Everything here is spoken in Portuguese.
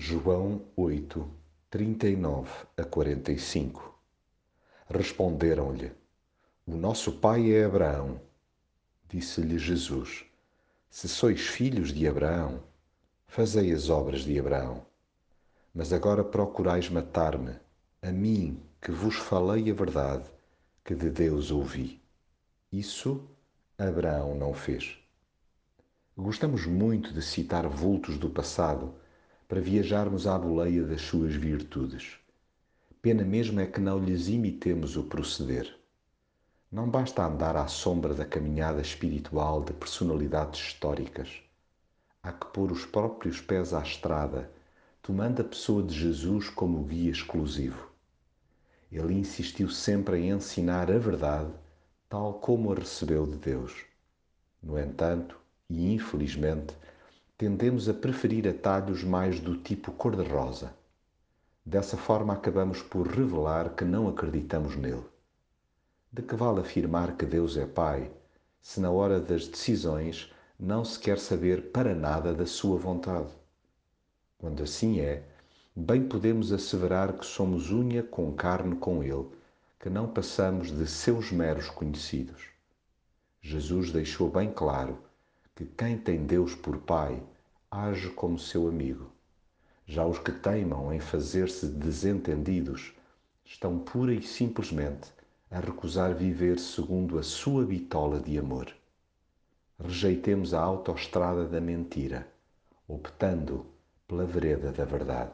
João 8, 39 a 45 Responderam-lhe: O nosso pai é Abraão. Disse-lhe Jesus: Se sois filhos de Abraão, fazei as obras de Abraão. Mas agora procurais matar-me, a mim que vos falei a verdade, que de Deus ouvi. Isso Abraão não fez. Gostamos muito de citar vultos do passado para viajarmos à boleia das suas virtudes. Pena mesmo é que não lhes imitemos o proceder. Não basta andar à sombra da caminhada espiritual de personalidades históricas. Há que pôr os próprios pés à estrada, tomando a pessoa de Jesus como guia exclusivo. Ele insistiu sempre em ensinar a verdade tal como a recebeu de Deus. No entanto, e infelizmente, tendemos a preferir atalhos mais do tipo cor-de-rosa. Dessa forma, acabamos por revelar que não acreditamos nele. De que vale afirmar que Deus é Pai, se na hora das decisões não se quer saber para nada da Sua vontade? Quando assim é, bem podemos asseverar que somos unha com carne com Ele, que não passamos de seus meros conhecidos. Jesus deixou bem claro que quem tem Deus por Pai age como seu amigo. Já os que teimam em fazer-se desentendidos estão pura e simplesmente a recusar viver segundo a sua bitola de amor. Rejeitemos a autoestrada da mentira, optando pela vereda da verdade.